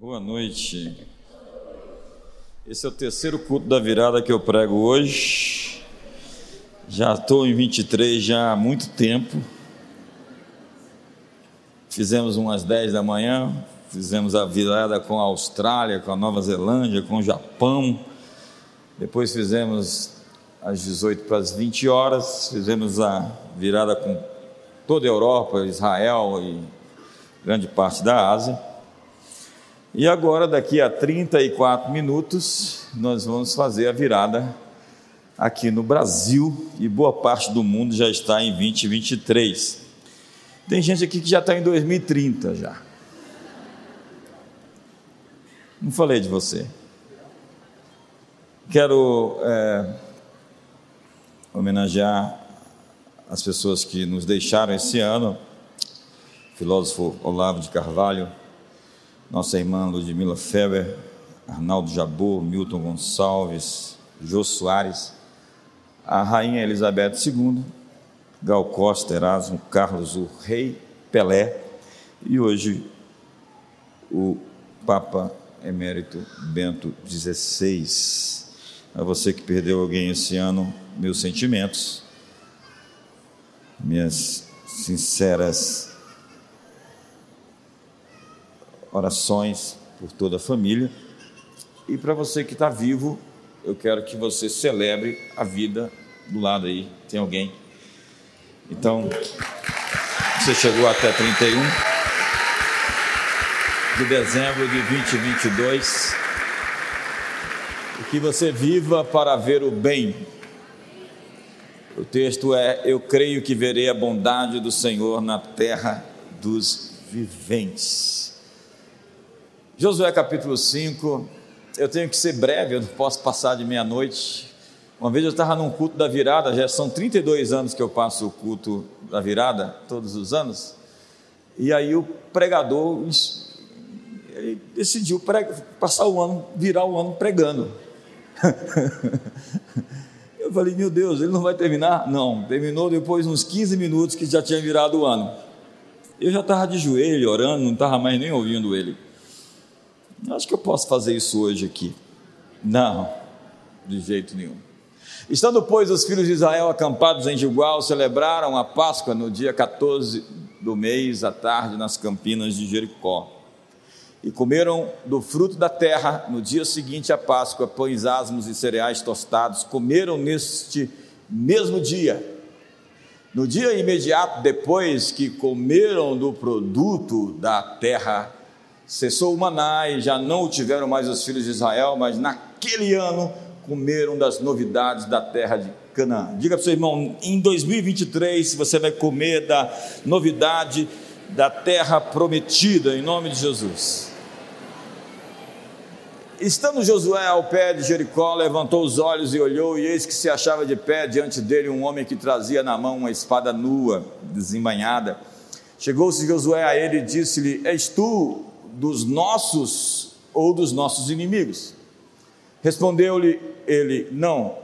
Boa noite. Esse é o terceiro culto da virada que eu prego hoje. Já estou em 23 já há muito tempo. Fizemos umas 10 da manhã, fizemos a virada com a Austrália, com a Nova Zelândia, com o Japão. Depois fizemos às 18 para as 20 horas, fizemos a virada com toda a Europa, Israel e grande parte da Ásia. E agora, daqui a 34 minutos, nós vamos fazer a virada aqui no Brasil e boa parte do mundo já está em 2023. Tem gente aqui que já está em 2030 já. Não falei de você. Quero é, homenagear as pessoas que nos deixaram esse ano. Filósofo Olavo de Carvalho, nossa irmã Ludmila Feber, Arnaldo Jabor, Milton Gonçalves, Jô Soares, a Rainha Elizabeth II, Gal Costa, Erasmo, Carlos, o Rei Pelé e hoje o Papa Emérito Bento XVI. A você que perdeu alguém esse ano, meus sentimentos, minhas sinceras orações por toda a família. E para você que está vivo, eu quero que você celebre a vida do lado aí. Tem alguém? Então, você chegou até 31 de dezembro de 2022. E que você viva para ver o bem. O texto é: Eu creio que verei a bondade do Senhor na terra dos viventes. Josué capítulo 5, eu tenho que ser breve, eu não posso passar de meia-noite. Uma vez eu estava num culto da virada, já são 32 anos que eu passo o culto da virada, todos os anos, e aí o pregador ele decidiu passar o ano, virar o ano pregando. eu falei, meu Deus, ele não vai terminar? Não, terminou depois uns 15 minutos que já tinha virado o ano. Eu já estava de joelho, orando, não estava mais nem ouvindo ele. Acho que eu posso fazer isso hoje aqui. Não, de jeito nenhum. Estando, pois, os filhos de Israel acampados em Gilgal, celebraram a Páscoa no dia 14 do mês, à tarde, nas campinas de Jericó. E comeram do fruto da terra, no dia seguinte à Páscoa, pães asmos e cereais tostados. Comeram neste mesmo dia. No dia imediato depois que comeram do produto da terra, Cessou o maná e já não o tiveram mais os filhos de Israel, mas naquele ano comeram das novidades da terra de Canaã. Diga para o seu irmão, em 2023 você vai comer da novidade da terra prometida, em nome de Jesus. Estando Josué ao pé de Jericó, levantou os olhos e olhou, e eis que se achava de pé diante dele um homem que trazia na mão uma espada nua, desembanhada. Chegou-se Josué a ele e disse-lhe: És tu dos nossos ou dos nossos inimigos? Respondeu-lhe ele: Não,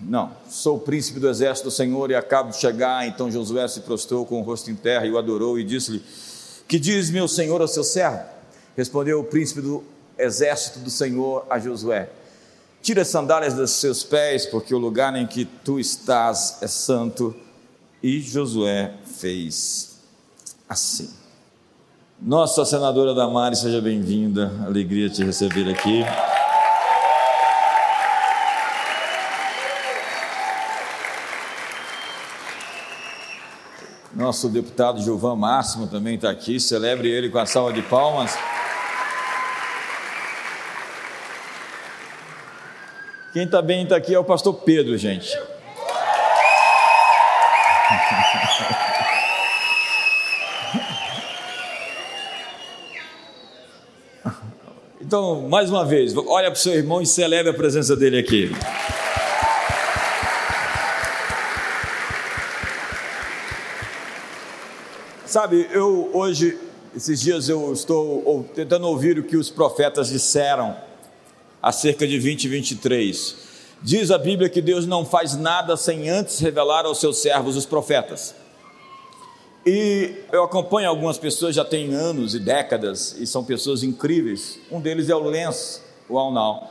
não, sou o príncipe do exército do Senhor e acabo de chegar. Então Josué se prostrou com o rosto em terra e o adorou e disse-lhe: Que diz meu senhor ao seu servo? Respondeu o príncipe do exército do Senhor a Josué: Tira as sandálias dos seus pés, porque o lugar em que tu estás é santo. E Josué fez assim. Nossa senadora Damares, seja bem-vinda. Alegria te receber aqui. Nosso deputado Gilvan Máximo também está aqui. Celebre ele com a salva de palmas. Quem está bem está aqui é o pastor Pedro, gente. Então, mais uma vez, olha para o seu irmão e celebre a presença dele aqui. Sabe, eu hoje, esses dias eu estou tentando ouvir o que os profetas disseram acerca de 2023. Diz a Bíblia que Deus não faz nada sem antes revelar aos seus servos, os profetas. E eu acompanho algumas pessoas já tem anos e décadas e são pessoas incríveis. Um deles é o Lens, o Alnal.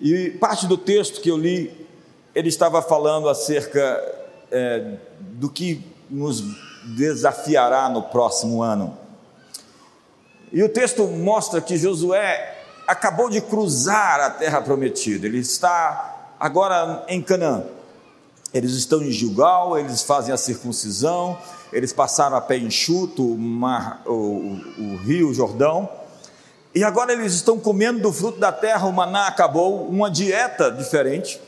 E parte do texto que eu li, ele estava falando acerca é, do que nos desafiará no próximo ano. E o texto mostra que Josué acabou de cruzar a terra prometida, ele está agora em Canaã. Eles estão em Gilgal, eles fazem a circuncisão, eles passaram a pé enxuto o, mar, o, o, o rio Jordão, e agora eles estão comendo do fruto da terra, o maná acabou, uma dieta diferente,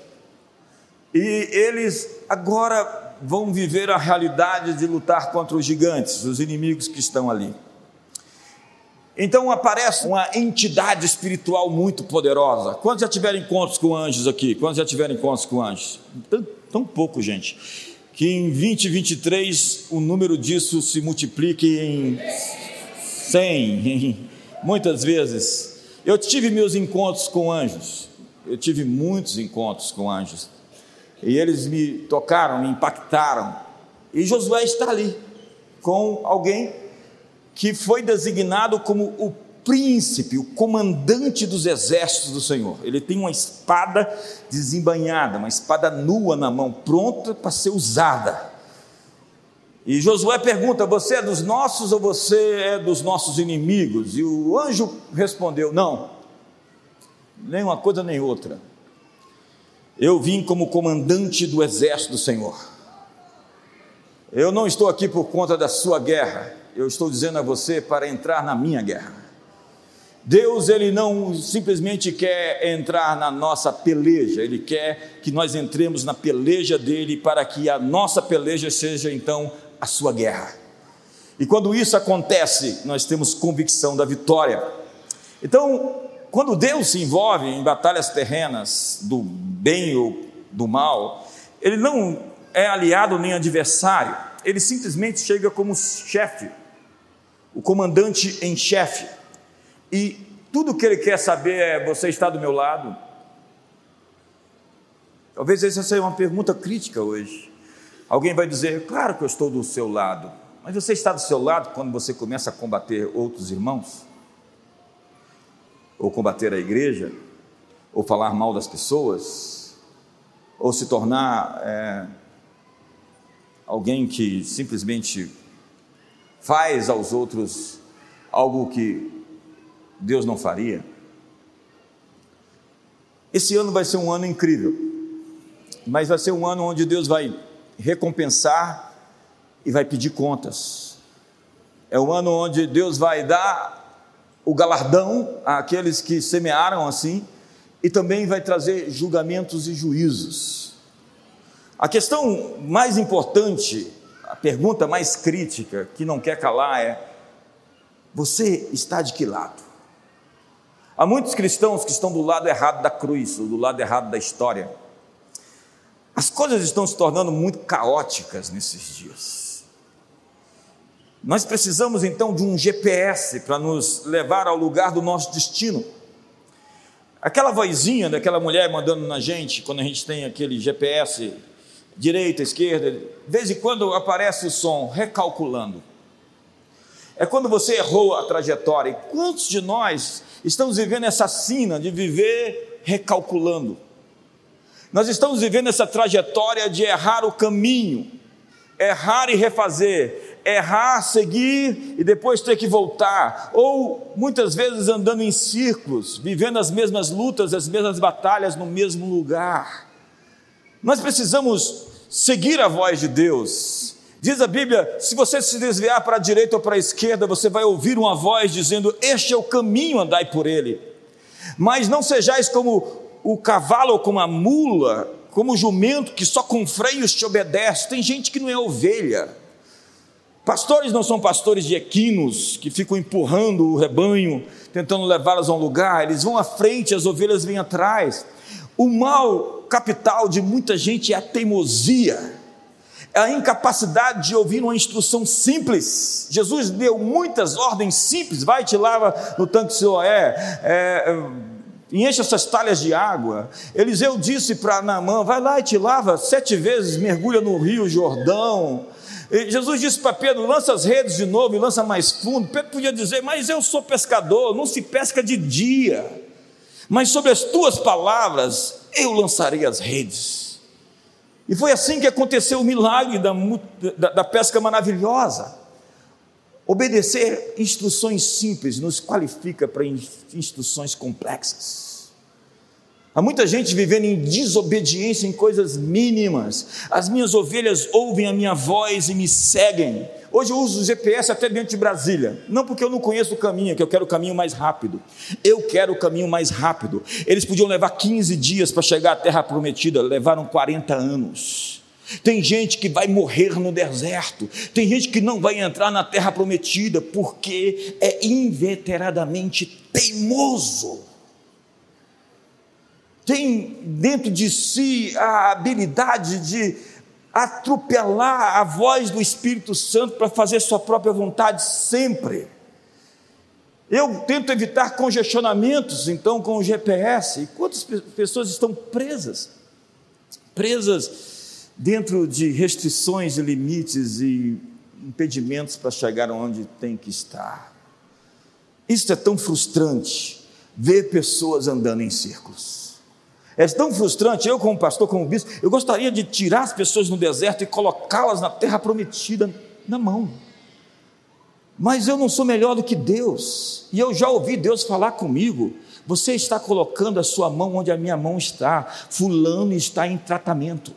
e eles agora vão viver a realidade de lutar contra os gigantes, os inimigos que estão ali. Então aparece uma entidade espiritual muito poderosa. Quantos já tiveram encontros com anjos aqui? Quantos já tiveram encontros com anjos? Tão, pouco, gente. Que em 2023 o número disso se multiplique em 100, em, muitas vezes. Eu tive meus encontros com anjos. Eu tive muitos encontros com anjos. E eles me tocaram, me impactaram. E Josué está ali com alguém que foi designado como o príncipe, o comandante dos exércitos do Senhor. Ele tem uma espada desembanhada, uma espada nua na mão, pronta para ser usada. E Josué pergunta: Você é dos nossos ou você é dos nossos inimigos? E o anjo respondeu: Não, nem uma coisa nem outra. Eu vim como comandante do exército do Senhor. Eu não estou aqui por conta da sua guerra, eu estou dizendo a você para entrar na minha guerra. Deus, ele não simplesmente quer entrar na nossa peleja, ele quer que nós entremos na peleja dele para que a nossa peleja seja então a sua guerra. E quando isso acontece, nós temos convicção da vitória. Então, quando Deus se envolve em batalhas terrenas do bem ou do mal, ele não é aliado nem adversário, ele simplesmente chega como chefe o comandante em chefe, e tudo que ele quer saber é: você está do meu lado? Talvez essa seja uma pergunta crítica hoje. Alguém vai dizer: claro que eu estou do seu lado, mas você está do seu lado quando você começa a combater outros irmãos? Ou combater a igreja? Ou falar mal das pessoas? Ou se tornar é, alguém que simplesmente faz aos outros algo que Deus não faria. Esse ano vai ser um ano incrível, mas vai ser um ano onde Deus vai recompensar e vai pedir contas. É um ano onde Deus vai dar o galardão àqueles que semearam assim e também vai trazer julgamentos e juízos. A questão mais importante a pergunta mais crítica que não quer calar é: você está de que lado? Há muitos cristãos que estão do lado errado da cruz, ou do lado errado da história. As coisas estão se tornando muito caóticas nesses dias. Nós precisamos então de um GPS para nos levar ao lugar do nosso destino. Aquela vozinha daquela mulher mandando na gente, quando a gente tem aquele GPS direita, esquerda, de vez em quando aparece o som recalculando. É quando você errou a trajetória. E quantos de nós estamos vivendo essa sina de viver recalculando? Nós estamos vivendo essa trajetória de errar o caminho, errar e refazer, errar, seguir e depois ter que voltar, ou muitas vezes andando em círculos, vivendo as mesmas lutas, as mesmas batalhas no mesmo lugar. Nós precisamos seguir a voz de Deus. Diz a Bíblia: se você se desviar para a direita ou para a esquerda, você vai ouvir uma voz dizendo: Este é o caminho, andai por ele. Mas não sejais como o cavalo ou como a mula, como o jumento que só com freios te obedece. Tem gente que não é ovelha. Pastores não são pastores de equinos que ficam empurrando o rebanho, tentando levá-las a um lugar, eles vão à frente, as ovelhas vêm atrás. O mal capital de muita gente é a teimosia, a incapacidade de ouvir uma instrução simples. Jesus deu muitas ordens simples: vai te lava no tanque Siloé, é, é, enche essas talhas de água. Eliseu disse para Naamã: vai lá e te lava sete vezes, mergulha no rio Jordão. Jesus disse para Pedro: lança as redes de novo e lança mais fundo. Pedro podia dizer: Mas eu sou pescador, não se pesca de dia. Mas sobre as tuas palavras eu lançarei as redes. E foi assim que aconteceu o milagre da, da, da pesca maravilhosa. Obedecer instruções simples nos qualifica para instruções complexas. Há muita gente vivendo em desobediência em coisas mínimas. As minhas ovelhas ouvem a minha voz e me seguem. Hoje eu uso o GPS até dentro de Brasília. Não porque eu não conheço o caminho, é que eu quero o caminho mais rápido. Eu quero o caminho mais rápido. Eles podiam levar 15 dias para chegar à terra prometida, levaram 40 anos. Tem gente que vai morrer no deserto, tem gente que não vai entrar na terra prometida porque é inveteradamente teimoso tem dentro de si a habilidade de atropelar a voz do Espírito Santo para fazer sua própria vontade sempre. Eu tento evitar congestionamentos, então, com o GPS. E quantas pessoas estão presas? Presas dentro de restrições e limites e impedimentos para chegar onde tem que estar. Isso é tão frustrante, ver pessoas andando em círculos. É tão frustrante, eu como pastor, como bispo, eu gostaria de tirar as pessoas no deserto e colocá-las na terra prometida na mão. Mas eu não sou melhor do que Deus. E eu já ouvi Deus falar comigo. Você está colocando a sua mão onde a minha mão está. Fulano está em tratamento.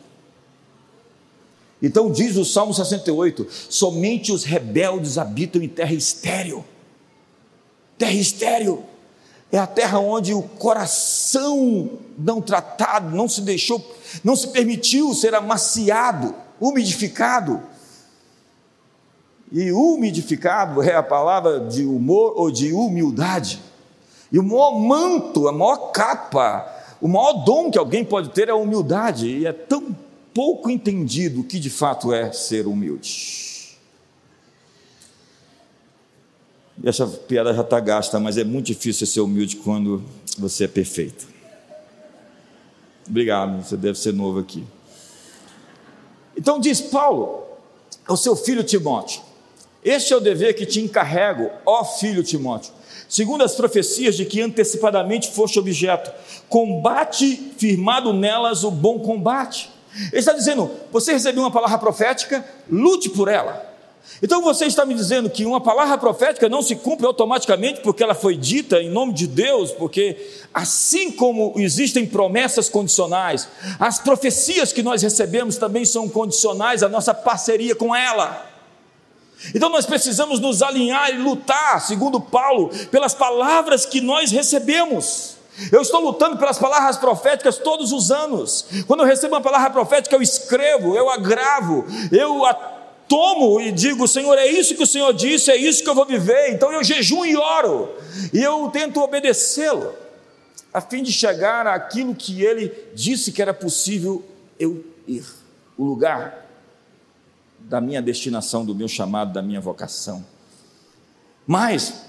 Então diz o Salmo 68: somente os rebeldes habitam em terra estéril. Terra estéril é a terra onde o coração não tratado, não se deixou, não se permitiu ser amaciado, umidificado. E umidificado é a palavra de humor ou de humildade. E o maior manto, a maior capa, o maior dom que alguém pode ter é a humildade. E é tão pouco entendido o que de fato é ser humilde. Essa piada já está gasta, mas é muito difícil ser humilde quando você é perfeito. Obrigado, você deve ser novo aqui. Então diz Paulo ao seu filho Timóteo: Este é o dever que te encarrego, ó filho Timóteo, segundo as profecias de que antecipadamente foste objeto, combate firmado nelas o bom combate. Ele está dizendo: você recebeu uma palavra profética, lute por ela. Então você está me dizendo que uma palavra profética não se cumpre automaticamente porque ela foi dita em nome de Deus, porque assim como existem promessas condicionais, as profecias que nós recebemos também são condicionais à nossa parceria com ela. Então nós precisamos nos alinhar e lutar, segundo Paulo, pelas palavras que nós recebemos. Eu estou lutando pelas palavras proféticas todos os anos. Quando eu recebo uma palavra profética, eu escrevo, eu agravo, eu tomo e digo: Senhor, é isso que o Senhor disse, é isso que eu vou viver. Então eu jejum e oro, e eu tento obedecê-lo, a fim de chegar àquilo que ele disse que era possível eu ir, o lugar da minha destinação, do meu chamado, da minha vocação. Mas,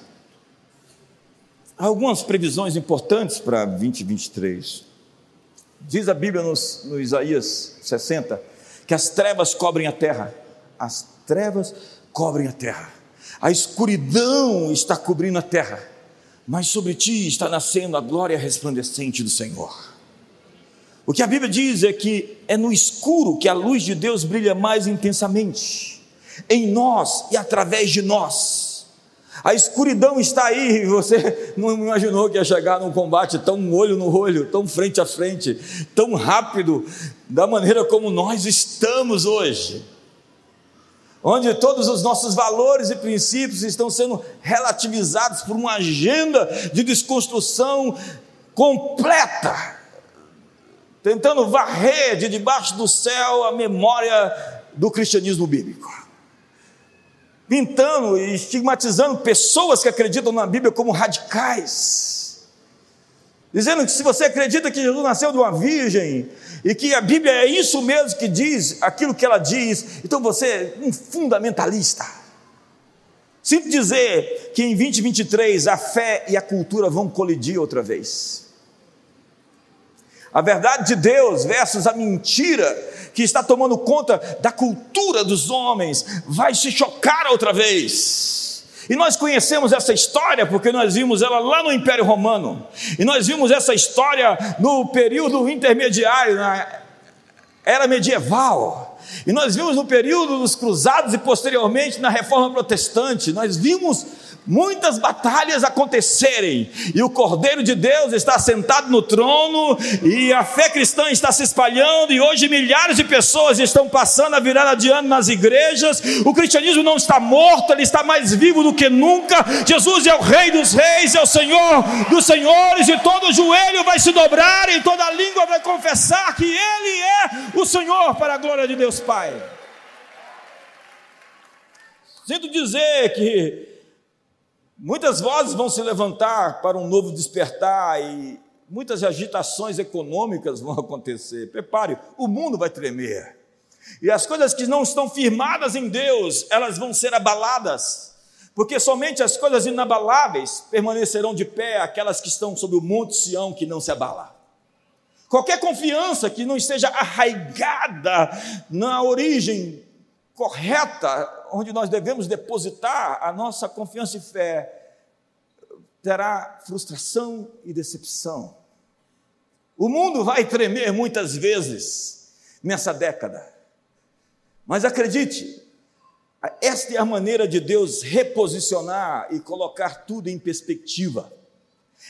há algumas previsões importantes para 2023. Diz a Bíblia no, no Isaías 60 que as trevas cobrem a terra as trevas cobrem a terra, a escuridão está cobrindo a terra, mas sobre ti está nascendo a glória resplandecente do Senhor. O que a Bíblia diz é que é no escuro que a luz de Deus brilha mais intensamente, em nós e através de nós. A escuridão está aí, você não imaginou que ia chegar num combate tão olho no olho, tão frente a frente, tão rápido, da maneira como nós estamos hoje onde todos os nossos valores e princípios estão sendo relativizados por uma agenda de desconstrução completa, tentando varrer de debaixo do céu a memória do cristianismo bíblico. Pintando e estigmatizando pessoas que acreditam na Bíblia como radicais dizendo que se você acredita que Jesus nasceu de uma virgem e que a Bíblia é isso mesmo que diz, aquilo que ela diz, então você é um fundamentalista. Sinto dizer que em 2023 a fé e a cultura vão colidir outra vez. A verdade de Deus versus a mentira que está tomando conta da cultura dos homens vai se chocar outra vez. E nós conhecemos essa história porque nós vimos ela lá no Império Romano. E nós vimos essa história no período intermediário, na era medieval. E nós vimos no período dos cruzados e posteriormente na reforma protestante. Nós vimos muitas batalhas acontecerem, e o Cordeiro de Deus está sentado no trono, e a fé cristã está se espalhando, e hoje milhares de pessoas estão passando a virada de ano nas igrejas. O cristianismo não está morto, ele está mais vivo do que nunca. Jesus é o Rei dos Reis, é o Senhor dos Senhores, e todo joelho vai se dobrar, e toda língua vai confessar que Ele é o Senhor, para a glória de Deus Pai. Sinto dizer que Muitas vozes vão se levantar para um novo despertar e muitas agitações econômicas vão acontecer. Prepare, o mundo vai tremer. E as coisas que não estão firmadas em Deus, elas vão ser abaladas. Porque somente as coisas inabaláveis permanecerão de pé, aquelas que estão sob o monte Sião que não se abala. Qualquer confiança que não esteja arraigada na origem correta onde nós devemos depositar a nossa confiança e fé, terá frustração e decepção. O mundo vai tremer muitas vezes nessa década, mas acredite, esta é a maneira de Deus reposicionar e colocar tudo em perspectiva.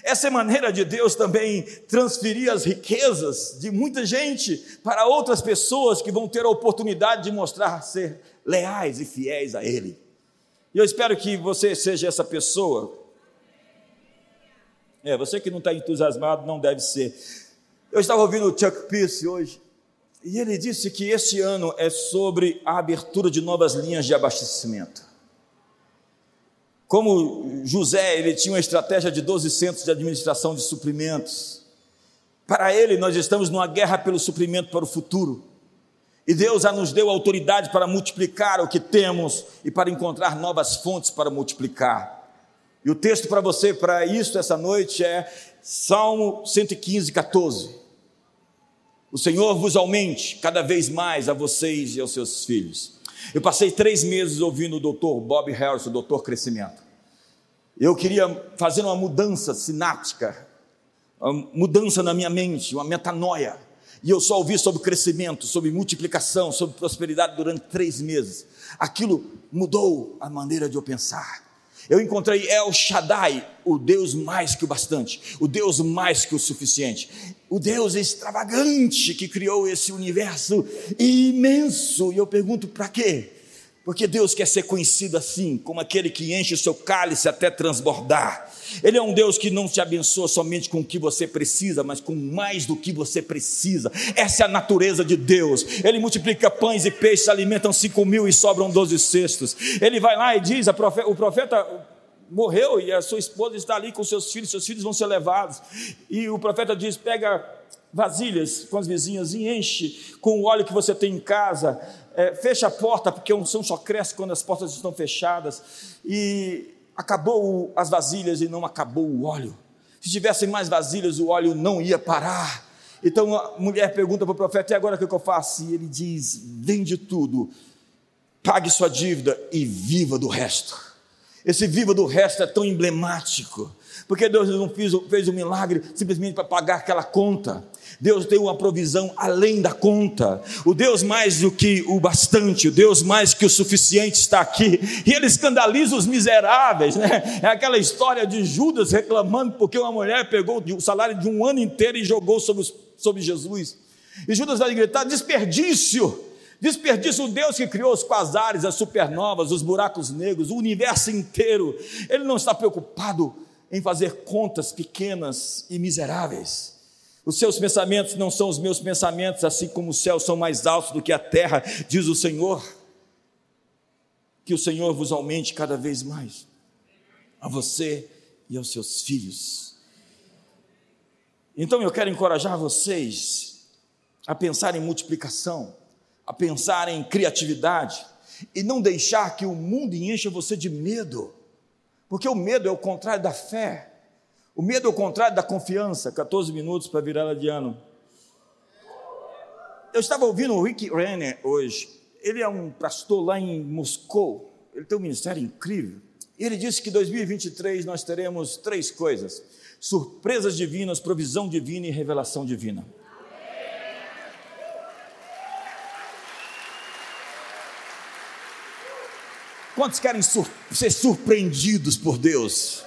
Essa é a maneira de Deus também transferir as riquezas de muita gente para outras pessoas que vão ter a oportunidade de mostrar ser leais e fiéis a Ele. E eu espero que você seja essa pessoa. É, você que não está entusiasmado não deve ser. Eu estava ouvindo o Chuck Pierce hoje, e ele disse que este ano é sobre a abertura de novas linhas de abastecimento. Como José, ele tinha uma estratégia de 12 centros de administração de suprimentos. Para ele, nós estamos numa guerra pelo suprimento para o futuro. E Deus já nos deu autoridade para multiplicar o que temos e para encontrar novas fontes para multiplicar. E o texto para você, para isso, essa noite é Salmo 115, 14. O Senhor vos aumente cada vez mais a vocês e aos seus filhos. Eu passei três meses ouvindo o doutor Bob Harris, o doutor Crescimento. Eu queria fazer uma mudança sináptica, uma mudança na minha mente, uma metanoia e eu só ouvi sobre crescimento, sobre multiplicação, sobre prosperidade durante três meses. Aquilo mudou a maneira de eu pensar. Eu encontrei El Shaddai, o Deus mais que o bastante, o Deus mais que o suficiente, o Deus extravagante que criou esse universo imenso. E eu pergunto: para quê? Porque Deus quer ser conhecido assim, como aquele que enche o seu cálice até transbordar. Ele é um Deus que não te abençoa somente com o que você precisa, mas com mais do que você precisa. Essa é a natureza de Deus. Ele multiplica pães e peixes, alimentam cinco mil e sobram doze cestos. Ele vai lá e diz: profeta, o profeta morreu e a sua esposa está ali com seus filhos, seus filhos vão ser levados. E o profeta diz: pega vasilhas com as vizinhas e enche com o óleo que você tem em casa. É, fecha a porta, porque a unção só cresce quando as portas estão fechadas. E acabou as vasilhas e não acabou o óleo. Se tivessem mais vasilhas, o óleo não ia parar. Então a mulher pergunta para o profeta: e agora o que eu faço? E ele diz: vende tudo, pague sua dívida e viva do resto. Esse viva do resto é tão emblemático, porque Deus não fez, fez um milagre simplesmente para pagar aquela conta. Deus tem uma provisão além da conta. O Deus mais do que o bastante, o Deus mais que o suficiente está aqui. E ele escandaliza os miseráveis, né? É aquela história de Judas reclamando porque uma mulher pegou o salário de um ano inteiro e jogou sobre, sobre Jesus. E Judas vai gritar: desperdício! Desperdício o Deus que criou os quasares, as supernovas, os buracos negros, o universo inteiro. Ele não está preocupado em fazer contas pequenas e miseráveis. Os seus pensamentos não são os meus pensamentos, assim como os céus são mais altos do que a terra, diz o Senhor. Que o Senhor vos aumente cada vez mais, a você e aos seus filhos. Então eu quero encorajar vocês a pensar em multiplicação, a pensar em criatividade e não deixar que o mundo encha você de medo, porque o medo é o contrário da fé. O medo é o contrário da confiança. 14 minutos para virada de ano. Eu estava ouvindo o Rick Renner hoje. Ele é um pastor lá em Moscou. Ele tem um ministério incrível. E ele disse que 2023 nós teremos três coisas: surpresas divinas, provisão divina e revelação divina. Quantos querem sur ser surpreendidos por Deus?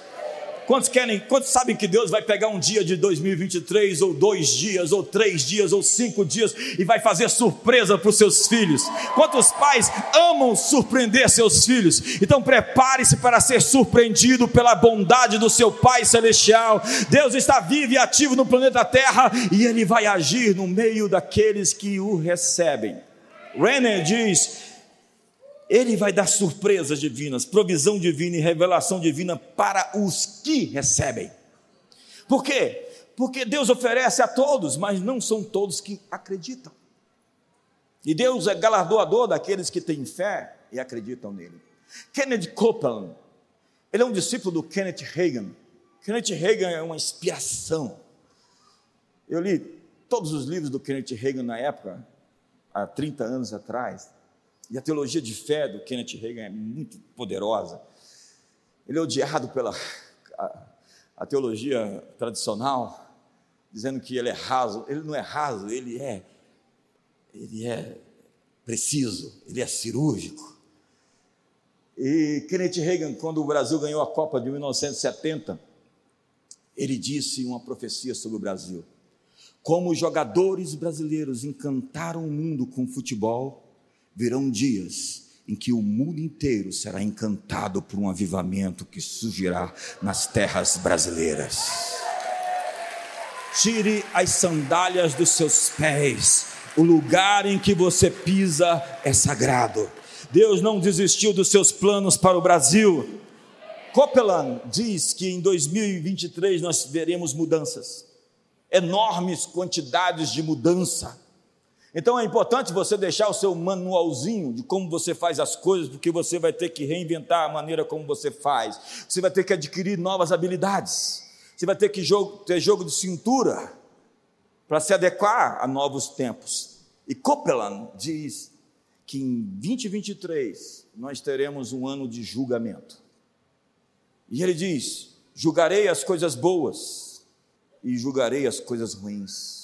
Quantos querem, quantos sabem que Deus vai pegar um dia de 2023, ou dois dias, ou três dias, ou cinco dias, e vai fazer surpresa para os seus filhos? Quantos pais amam surpreender seus filhos? Então prepare-se para ser surpreendido pela bondade do seu Pai Celestial. Deus está vivo e ativo no planeta Terra, e Ele vai agir no meio daqueles que o recebem. Renner diz ele vai dar surpresas divinas, provisão divina e revelação divina para os que recebem. Por quê? Porque Deus oferece a todos, mas não são todos que acreditam. E Deus é galardoador daqueles que têm fé e acreditam nele. Kenneth Copeland, ele é um discípulo do Kenneth Reagan. Kenneth Reagan é uma inspiração. Eu li todos os livros do Kenneth Reagan na época, há 30 anos atrás. E a teologia de fé do Kenneth Reagan é muito poderosa. Ele é odiado pela a, a teologia tradicional, dizendo que ele é raso. Ele não é raso, ele é ele é preciso, ele é cirúrgico. E Kenneth Reagan, quando o Brasil ganhou a Copa de 1970, ele disse uma profecia sobre o Brasil. Como os jogadores brasileiros encantaram o mundo com futebol, virão dias em que o mundo inteiro será encantado por um avivamento que surgirá nas terras brasileiras. Tire as sandálias dos seus pés, o lugar em que você pisa é sagrado. Deus não desistiu dos seus planos para o Brasil. Copeland diz que em 2023 nós veremos mudanças, enormes quantidades de mudança então é importante você deixar o seu manualzinho de como você faz as coisas, porque você vai ter que reinventar a maneira como você faz. Você vai ter que adquirir novas habilidades. Você vai ter que jogo, ter jogo de cintura para se adequar a novos tempos. E Copeland diz que em 2023 nós teremos um ano de julgamento. E ele diz: julgarei as coisas boas e julgarei as coisas ruins.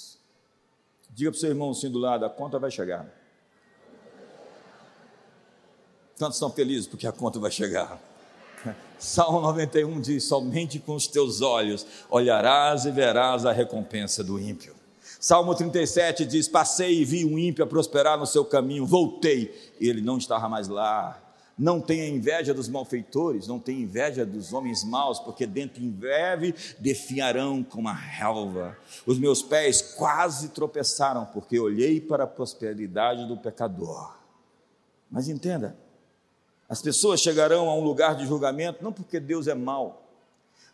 Diga para o seu irmão assim do lado: a conta vai chegar. Tantos estão felizes porque a conta vai chegar. Salmo 91 diz: Somente com os teus olhos olharás e verás a recompensa do ímpio. Salmo 37 diz: Passei e vi um ímpio a prosperar no seu caminho, voltei e ele não estava mais lá. Não tenha inveja dos malfeitores, não tenha inveja dos homens maus, porque dentro em breve definharão como a relva. Os meus pés quase tropeçaram, porque olhei para a prosperidade do pecador. Mas entenda, as pessoas chegarão a um lugar de julgamento não porque Deus é mau,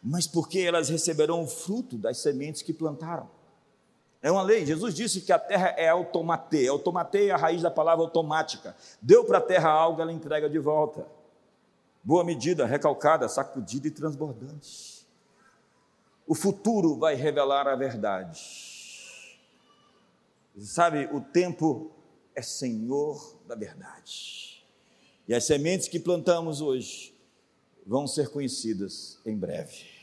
mas porque elas receberão o fruto das sementes que plantaram. É uma lei. Jesus disse que a terra é automatê. Automatê é a raiz da palavra automática. Deu para a terra algo, ela entrega de volta. Boa medida, recalcada, sacudida e transbordante. O futuro vai revelar a verdade. Sabe, o tempo é senhor da verdade. E as sementes que plantamos hoje vão ser conhecidas em breve.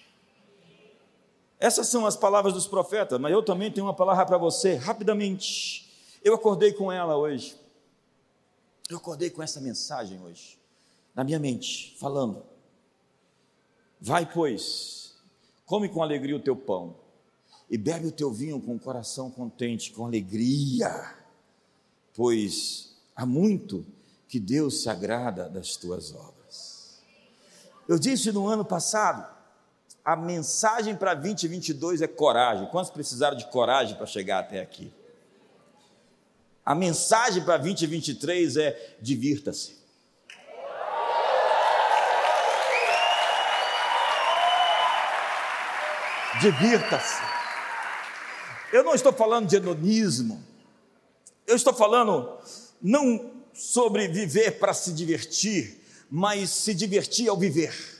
Essas são as palavras dos profetas, mas eu também tenho uma palavra para você, rapidamente. Eu acordei com ela hoje. Eu acordei com essa mensagem hoje, na minha mente, falando: Vai, pois, come com alegria o teu pão, e bebe o teu vinho com o coração contente, com alegria, pois há muito que Deus se agrada das tuas obras. Eu disse no ano passado, a mensagem para 2022 é coragem. Quantos precisaram de coragem para chegar até aqui? A mensagem para 2023 é divirta-se. Divirta-se. Eu não estou falando de hedonismo. Eu estou falando não sobre viver para se divertir, mas se divertir ao viver.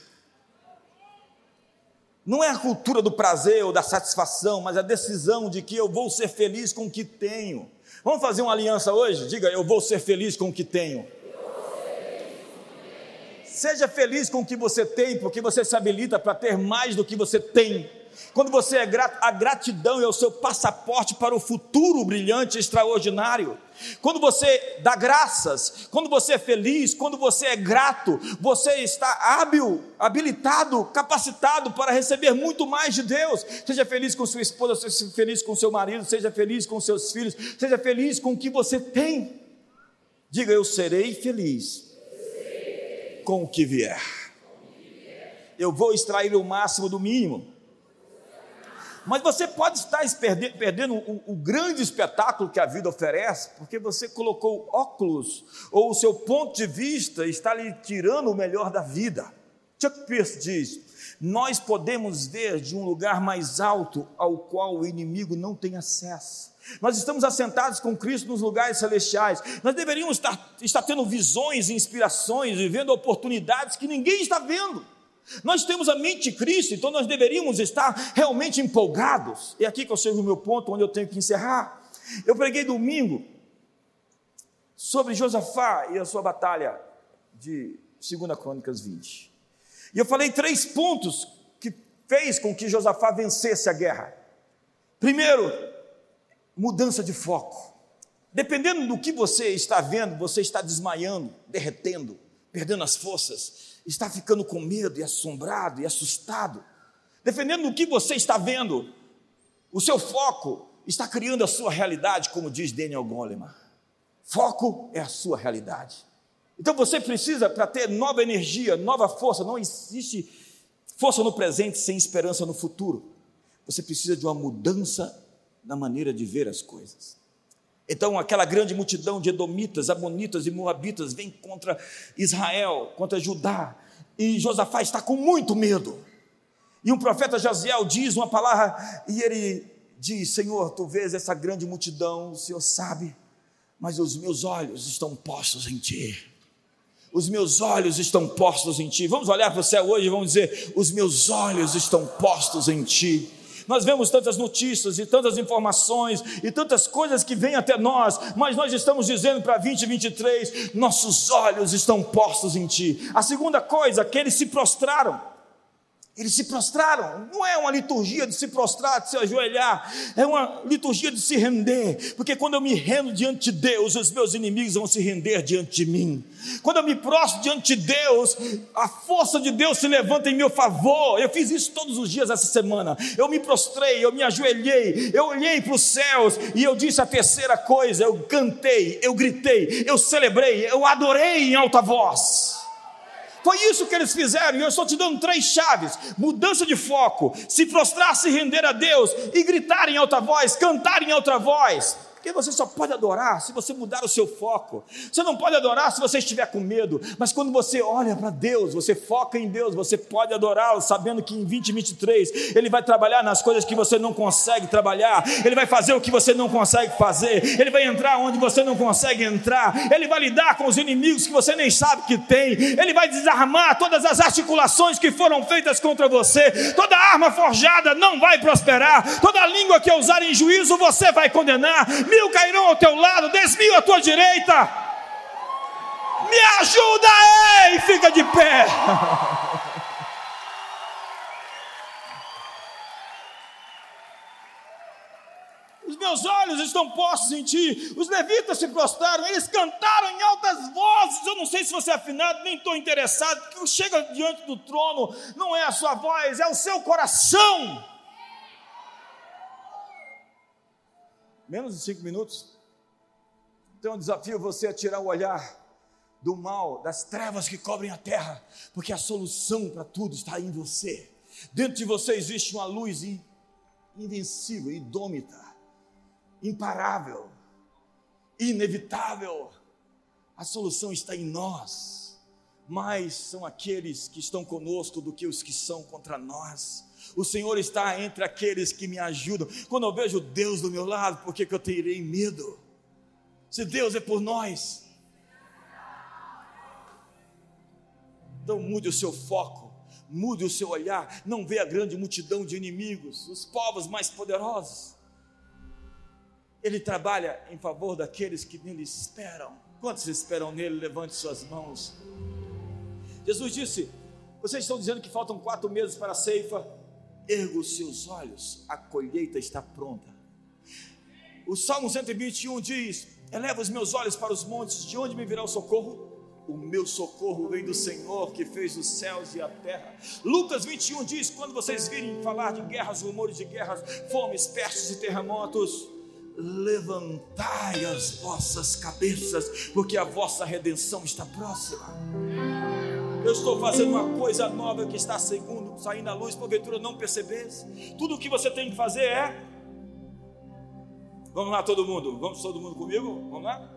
Não é a cultura do prazer ou da satisfação, mas a decisão de que eu vou ser feliz com o que tenho. Vamos fazer uma aliança hoje? Diga, eu vou ser feliz com o que tenho. Seja feliz com o que você tem, porque você se habilita para ter mais do que você tem. Quando você é grato, a gratidão é o seu passaporte para o futuro brilhante e extraordinário. Quando você dá graças, quando você é feliz, quando você é grato, você está hábil, habilitado, capacitado para receber muito mais de Deus. Seja feliz com sua esposa, seja feliz com seu marido, seja feliz com seus filhos, seja feliz com o que você tem. Diga, eu serei feliz com o que vier. Eu vou extrair o máximo do mínimo. Mas você pode estar perdendo o, o, grande espetáculo que a vida oferece, porque você colocou óculos, ou o seu ponto de vista está lhe tirando o melhor da vida. Chuck Pierce diz: Nós podemos ver de um lugar mais alto ao qual o inimigo não tem acesso. Nós estamos assentados com Cristo nos lugares celestiais. Nós deveríamos estar, estar tendo visões, inspirações, vivendo oportunidades que ninguém está vendo. Nós temos a mente de Cristo, então nós deveríamos estar realmente empolgados. E aqui que eu chego no meu ponto, onde eu tenho que encerrar. Eu preguei domingo sobre Josafá e a sua batalha de 2 Crônicas 20. E eu falei três pontos que fez com que Josafá vencesse a guerra. Primeiro, mudança de foco. Dependendo do que você está vendo, você está desmaiando, derretendo, perdendo as forças está ficando com medo e assombrado e assustado, dependendo do que você está vendo, o seu foco está criando a sua realidade, como diz Daniel Goleman. Foco é a sua realidade. Então você precisa, para ter nova energia, nova força, não existe força no presente sem esperança no futuro. Você precisa de uma mudança na maneira de ver as coisas. Então, aquela grande multidão de Edomitas, Amonitas e Moabitas vem contra Israel, contra Judá, e Josafá está com muito medo. E um profeta Jaziel diz uma palavra, e ele diz: Senhor, tu vês essa grande multidão, o Senhor sabe, mas os meus olhos estão postos em ti. Os meus olhos estão postos em ti. Vamos olhar para o céu hoje e vamos dizer: Os meus olhos estão postos em ti. Nós vemos tantas notícias e tantas informações e tantas coisas que vêm até nós, mas nós estamos dizendo para 2023: nossos olhos estão postos em Ti. A segunda coisa, que eles se prostraram. Eles se prostraram, não é uma liturgia de se prostrar, de se ajoelhar, é uma liturgia de se render, porque quando eu me rendo diante de Deus, os meus inimigos vão se render diante de mim. Quando eu me prostro diante de Deus, a força de Deus se levanta em meu favor. Eu fiz isso todos os dias essa semana. Eu me prostrei, eu me ajoelhei, eu olhei para os céus e eu disse a terceira coisa: eu cantei, eu gritei, eu celebrei, eu adorei em alta voz. Foi isso que eles fizeram, e eu estou te dando três chaves: mudança de foco, se prostrar, se render a Deus e gritar em alta voz, cantar em alta voz. Porque você só pode adorar se você mudar o seu foco. Você não pode adorar se você estiver com medo. Mas quando você olha para Deus, você foca em Deus, você pode adorá-lo, sabendo que em 2023 Ele vai trabalhar nas coisas que você não consegue trabalhar. Ele vai fazer o que você não consegue fazer. Ele vai entrar onde você não consegue entrar. Ele vai lidar com os inimigos que você nem sabe que tem. Ele vai desarmar todas as articulações que foram feitas contra você. Toda arma forjada não vai prosperar. Toda língua que usar em juízo você vai condenar mil cairão ao teu lado, dez mil à tua direita. Me ajuda, ei, fica de pé. Os meus olhos estão postos em ti. Os levitas se prostraram, eles cantaram em altas vozes. Eu não sei se você é afinado, nem estou interessado, porque chega diante do trono, não é a sua voz, é o seu coração. Menos de cinco minutos. Então eu desafio você a tirar o olhar do mal, das trevas que cobrem a terra, porque a solução para tudo está em você. Dentro de você existe uma luz invencível, indômita, imparável, inevitável. A solução está em nós. Mais são aqueles que estão conosco do que os que são contra nós. O Senhor está entre aqueles que me ajudam. Quando eu vejo Deus do meu lado, por que, que eu terei medo? Se Deus é por nós. Então mude o seu foco, mude o seu olhar. Não vê a grande multidão de inimigos, os povos mais poderosos. Ele trabalha em favor daqueles que nele esperam. Quantos esperam nele? Levante suas mãos. Jesus disse: Vocês estão dizendo que faltam quatro meses para a ceifa? Erga os seus olhos, a colheita está pronta. O Salmo 121 diz: Eleva os meus olhos para os montes, de onde me virá o socorro? O meu socorro vem do Senhor que fez os céus e a terra. Lucas 21 diz: Quando vocês virem falar de guerras, rumores de guerras, fomes, pestes e terremotos, levantai as vossas cabeças, porque a vossa redenção está próxima. Eu estou fazendo uma coisa nova que está segundo, saindo à luz, porventura não percebesse. Tudo o que você tem que fazer é. Vamos lá, todo mundo. Vamos todo mundo comigo? Vamos lá?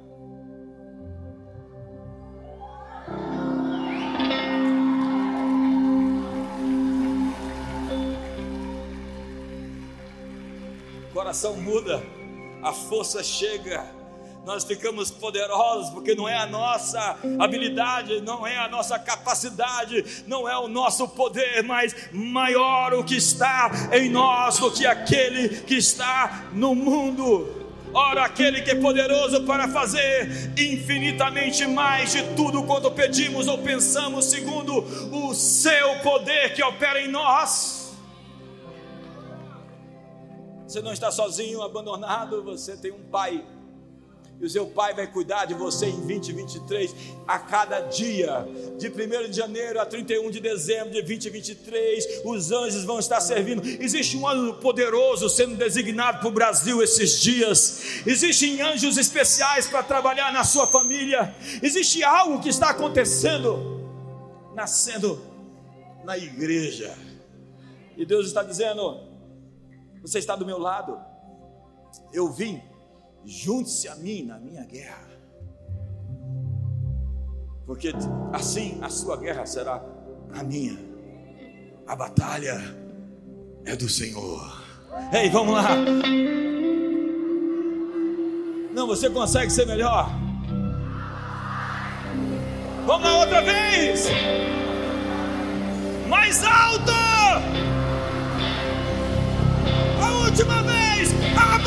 coração muda, a força chega, nós ficamos poderosos, porque não é a nossa habilidade, não é a nossa capacidade, não é o nosso poder, mas maior o que está em nós do que aquele que está no mundo. Ora, aquele que é poderoso para fazer infinitamente mais de tudo quanto pedimos ou pensamos, segundo o seu poder que opera em nós. Você não está sozinho, abandonado, você tem um pai e o seu pai vai cuidar de você em 2023, a cada dia, de 1 de janeiro a 31 de dezembro de 2023, os anjos vão estar servindo. Existe um ano poderoso sendo designado para o Brasil esses dias, existem anjos especiais para trabalhar na sua família, existe algo que está acontecendo, nascendo na igreja, e Deus está dizendo: Você está do meu lado, eu vim junte-se a mim na minha guerra. Porque assim a sua guerra será a minha. A batalha é do Senhor. Ei, vamos lá. Não, você consegue ser melhor. Vamos lá outra vez. Mais alto. A última vez. A